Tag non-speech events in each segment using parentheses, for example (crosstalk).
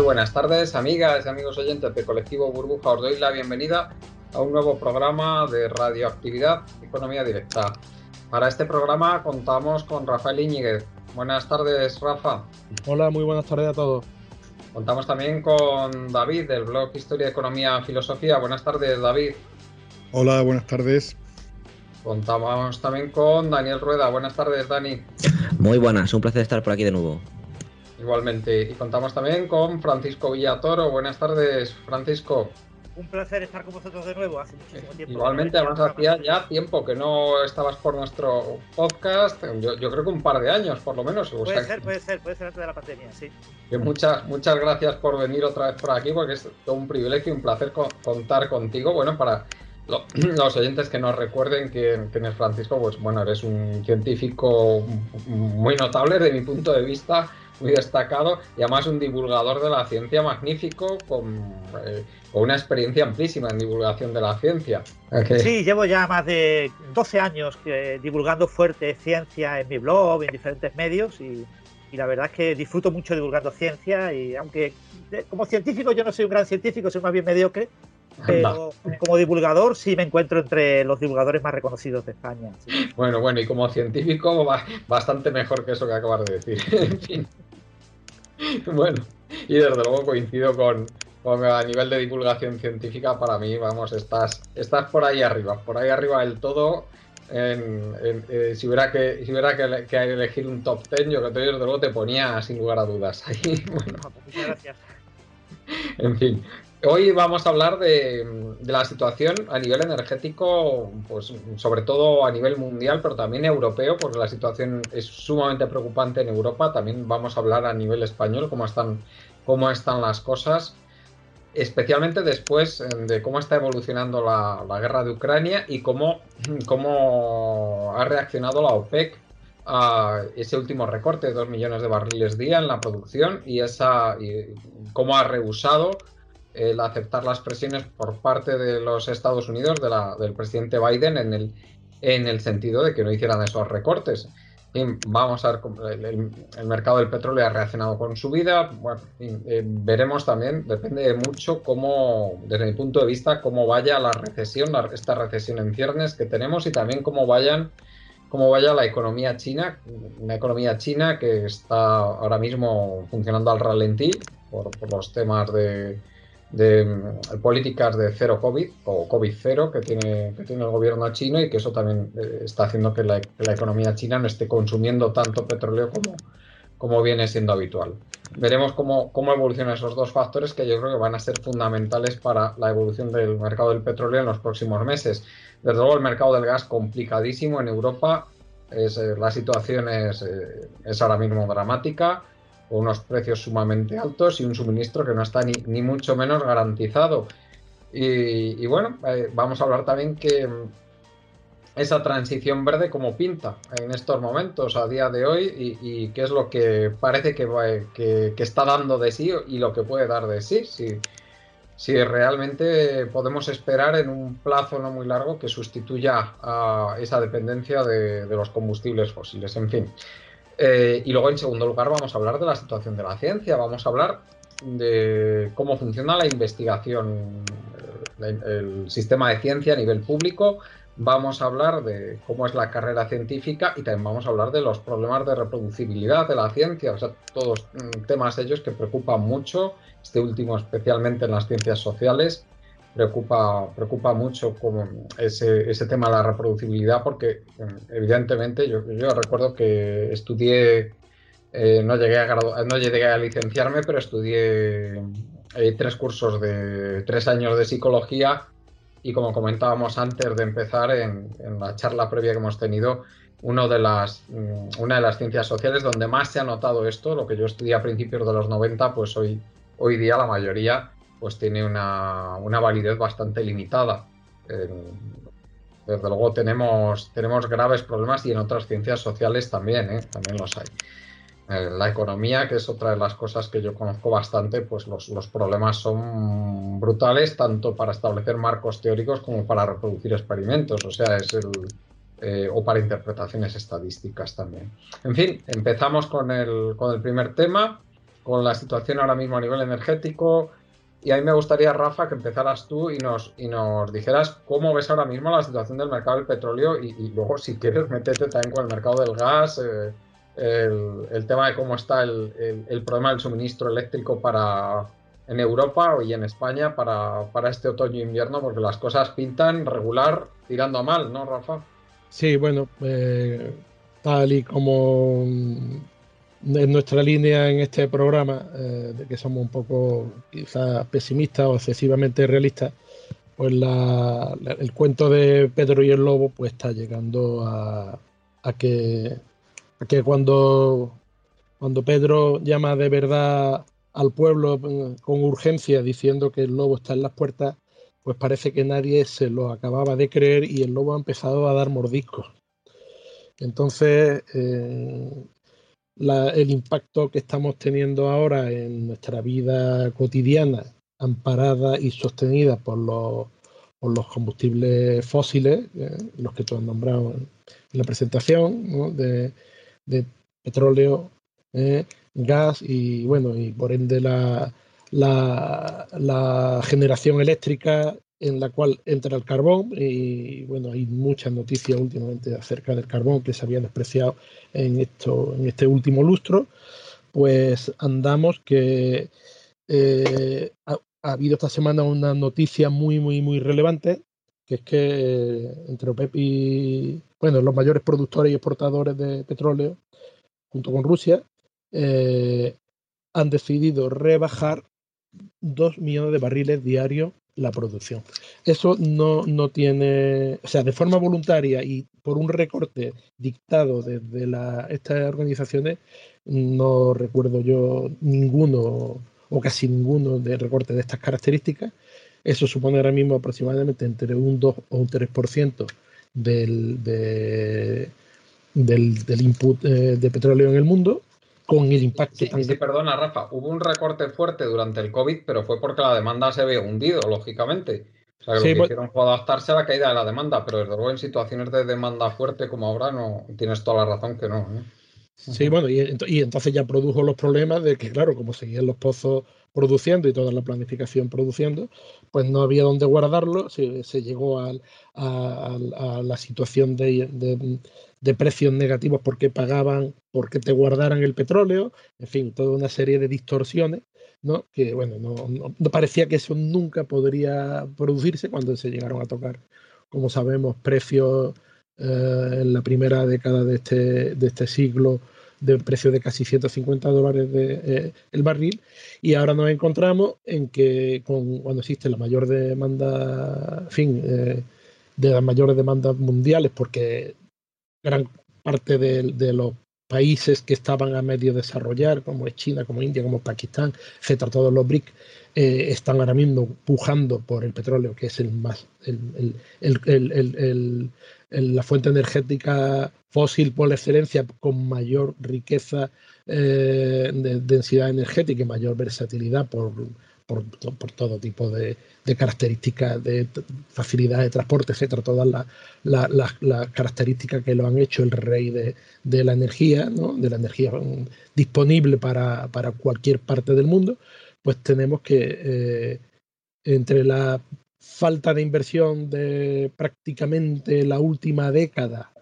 Buenas tardes, amigas y amigos oyentes de Colectivo Burbuja. Os doy la bienvenida a un nuevo programa de radioactividad Economía Directa. Para este programa contamos con Rafael Iñiguez. Buenas tardes, Rafa. Hola, muy buenas tardes a todos. Contamos también con David del blog Historia, Economía, Filosofía. Buenas tardes, David. Hola, buenas tardes. Contamos también con Daniel Rueda. Buenas tardes, Dani. Muy buenas, un placer estar por aquí de nuevo. Igualmente. Y contamos también con Francisco Villatoro. Buenas tardes, Francisco. Un placer estar con vosotros de nuevo, hace muchísimo tiempo. Igualmente, además hacía ya tiempo que no estabas por nuestro podcast, yo, yo creo que un par de años por lo menos. Puede o sea, ser, puede ser, puede ser antes de la pandemia, sí. Que muchas, muchas gracias por venir otra vez por aquí, porque es todo un privilegio y un placer contar contigo. Bueno, para (clears throat) los oyentes que nos recuerden que, que es Francisco, pues bueno, eres un científico muy notable desde mi punto de vista muy destacado y además un divulgador de la ciencia magnífico con, eh, con una experiencia amplísima en divulgación de la ciencia. Okay. Sí, llevo ya más de 12 años eh, divulgando fuerte ciencia en mi blog, en diferentes medios y, y, la verdad es que disfruto mucho divulgando ciencia y aunque de, como científico yo no soy un gran científico, soy más bien mediocre, pero como divulgador sí me encuentro entre los divulgadores más reconocidos de España. Sí. Bueno, bueno, y como científico bastante mejor que eso que acabas de decir. (laughs) en fin. (laughs) Bueno, y desde luego coincido con, con, a nivel de divulgación científica, para mí, vamos, estás, estás por ahí arriba, por ahí arriba del todo. En, en, eh, si hubiera, que, si hubiera que, que, elegir un top 10, yo que te, desde luego te ponía sin lugar a dudas ahí. (laughs) Bueno. Muchas gracias. En fin, Hoy vamos a hablar de, la situación a nivel energético, pues sobre todo a nivel mundial, pero también europeo, porque la situación es sumamente preocupante en Europa. También vamos a hablar a nivel español cómo están, cómo están las cosas, especialmente después de cómo está evolucionando la, la guerra de Ucrania y cómo, cómo ha reaccionado la OPEC a ese último recorte de 2 millones de barriles día en la producción y, esa, y cómo ha rehusado el aceptar las presiones por parte de los Estados Unidos, de la, del presidente Biden, en el, en el sentido de que no hicieran esos recortes. Vamos a ver, el, el, mercado del petróleo ha reaccionado con su vida. Bueno, eh, veremos también, depende mucho cómo, desde mi punto de vista, cómo vaya la recesión, esta recesión en ciernes que tenemos y también cómo vayan cómo vaya la economía china, una economía china que está ahora mismo funcionando al ralentí por, por los temas de, de mm, políticas de cero COVID o COVID cero que tiene, que tiene el gobierno chino y que eso también eh, está haciendo que la, que la, economía china no esté consumiendo tanto petróleo como, como viene siendo habitual. Veremos cómo, cómo evolucionan esos dos factores que yo creo que van a ser fundamentales para la evolución del mercado del petróleo en los próximos meses. Desde luego el mercado del gas complicadísimo en Europa, es, eh, la situación es, eh, es ahora mismo dramática unos precios sumamente altos y un suministro que no está ni, ni mucho menos garantizado. Y, y bueno, eh, vamos a hablar también que esa transición verde como pinta en estos momentos, a día de hoy, y, y qué es lo que parece que, que, que, está dando de sí y lo que puede dar de sí. Si, si realmente podemos esperar en un plazo no muy largo que sustituya a esa dependencia de, de los combustibles fósiles. En fin. Eh, y luego, en segundo lugar, vamos a hablar de la situación de la ciencia, vamos a hablar de cómo funciona la investigación, el, el, sistema de ciencia a nivel público, vamos a hablar de cómo es la carrera científica y también vamos a hablar de los problemas de reproducibilidad de la ciencia, o sea, todos mm, temas ellos que preocupan mucho, este último especialmente en las ciencias sociales, preocupa, preocupa mucho como ese, ese tema de la reproducibilidad porque evidentemente yo, yo recuerdo que estudié, eh, no, llegué a no llegué a licenciarme, pero estudié eh, tres cursos de tres años de psicología y como comentábamos antes de empezar en, en la charla previa que hemos tenido, uno de las, mm, una de las ciencias sociales donde más se ha notado esto, lo que yo estudié a principios de los 90, pues hoy, hoy día la mayoría pues tiene una, una validez bastante limitada. desde luego tenemos, tenemos graves problemas y en otras ciencias sociales también, ¿eh? también los hay. la economía, que es otra de las cosas que yo conozco bastante, pues los, los, problemas son brutales tanto para establecer marcos teóricos como para reproducir experimentos. O sea, es el, eh, o para interpretaciones estadísticas también. En fin, empezamos con el, con el primer tema, con la situación ahora mismo a nivel energético. Y a mí me gustaría, Rafa, que empezaras tú y nos, y nos dijeras cómo ves ahora mismo la situación del mercado del petróleo y, luego, si quieres, meterte también con el mercado del gas, eh, el, tema de cómo está el, el, problema del suministro eléctrico para, en Europa y en España para, para este otoño-invierno, porque las cosas pintan regular tirando a mal, ¿no, Rafa? Sí, bueno, eh, tal y como en nuestra línea en este programa, eh, de que somos un poco quizás pesimistas o excesivamente realistas, pues el cuento de Pedro y el Lobo pues está llegando a, que, que cuando, cuando Pedro llama de verdad al pueblo eh, con urgencia diciendo que el lobo está en las puertas, pues parece que nadie se lo acababa de creer y el lobo ha empezado a dar mordiscos. Entonces, eh, el impacto que estamos teniendo ahora en nuestra vida cotidiana, amparada y sostenida por los, los combustibles fósiles, eh, los que tú has nombrado en, la presentación, de, petróleo, eh, gas y bueno, y por ende la, la, generación eléctrica en la cual entra el carbón y bueno, hay muchas noticias últimamente acerca del carbón que se había despreciado en, esto, en este último lustro, pues andamos que eh, ha, habido esta semana una noticia muy, muy, muy relevante, que es que eh, entre OPEP y, bueno, los mayores productores y exportadores de petróleo, junto con Rusia, eh, han decidido rebajar 2 millones de barriles diarios la producción. Eso no, no tiene, o sea, de forma voluntaria y por un recorte dictado desde la, estas organizaciones, no recuerdo yo ninguno o casi ninguno de recorte de estas características. Eso supone ahora mismo aproximadamente entre un 2 o un 3% del, de, del, del input eh, de petróleo en el mundo con el impacto. Sí, sí, perdona, Rafa. Hubo un recorte fuerte durante el COVID, pero fue porque la demanda se había hundido, lógicamente. O sea, que lo que pues hicieron fue adaptarse a la caída de la demanda, pero desde luego en situaciones de demanda fuerte como ahora, no tienes toda la razón que no. ¿eh? Sí, bueno, y, y, entonces ya produjo los problemas de que, claro, como seguían los pozos produciendo y toda la planificación produciendo, pues no había dónde guardarlo, se, se llegó a, a, la situación de, de, precios negativos porque pagaban, porque te guardaran el petróleo, en fin, toda una serie de distorsiones, ¿no? que bueno, no, parecía que eso nunca podría producirse cuando se llegaron a tocar, como sabemos, precios eh, en la primera década de este, de este siglo de precio de casi 150 dólares de, eh, el barril y ahora nos encontramos en que con, cuando existe la mayor demanda, en fin, eh, de las mayores demandas mundiales, porque gran parte de, los países que estaban a medio desarrollar, como es China, como India, como Pakistán, etcétera, todos los BRIC, eh, están ahora mismo pujando por el petróleo, que es el más el, la fuente energética fósil por excelencia con mayor riqueza eh, de densidad energética y mayor versatilidad por, por, todo tipo de, características de facilidad de transporte, etcétera, todas las, características que lo han hecho el rey de, la energía, ¿no? de la energía disponible para, cualquier parte del mundo, pues tenemos que eh, entre la falta de inversión de prácticamente la última década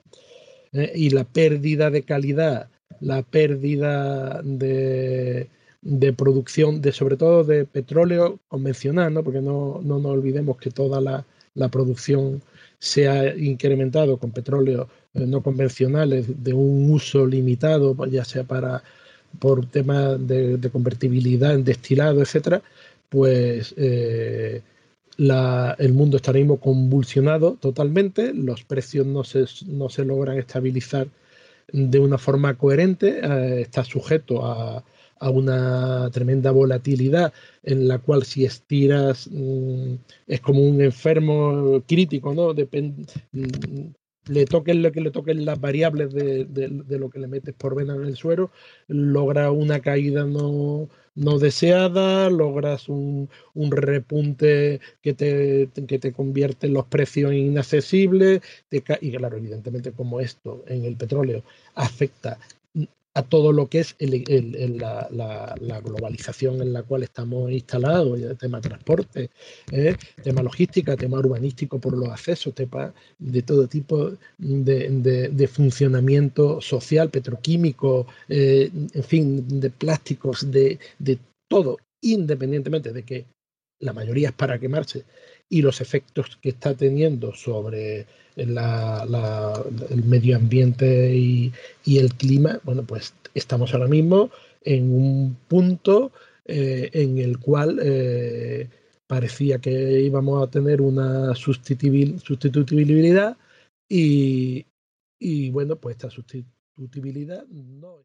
¿eh? y la pérdida de calidad, la pérdida de, de producción, de sobre todo de petróleo convencional, ¿no? porque no, no nos olvidemos que toda la, la producción se ha incrementado con petróleo eh, no convencionales de un uso limitado, ya sea para por temas de, convertibilidad en destilado, etcétera, pues eh, el mundo está ahora mismo convulsionado totalmente, los precios no se, no se logran estabilizar de una forma coherente, eh, está sujeto a, a una tremenda volatilidad en la cual si estiras mm, es como un enfermo crítico, ¿no? Mm, le toquen lo que le toquen las variables de, lo que le metes por vena en el suero, logra una caída no, no deseada, logras un, un repunte que te, que te convierte los precios inaccesibles, y claro, evidentemente como esto en el petróleo afecta a todo lo que es la, globalización en la cual estamos instalados, el tema transporte, ¿eh? tema logística, tema urbanístico por los accesos, tema de todo tipo de, funcionamiento social, petroquímico, eh, en fin, de plásticos, de, de todo, independientemente de que la mayoría es para quemarse y los efectos que está teniendo sobre el medio ambiente y, el clima, bueno, pues estamos ahora mismo en un punto eh, en el cual eh, parecía que íbamos a tener una sustituibilidad y, y bueno, pues esta sustituibilidad no.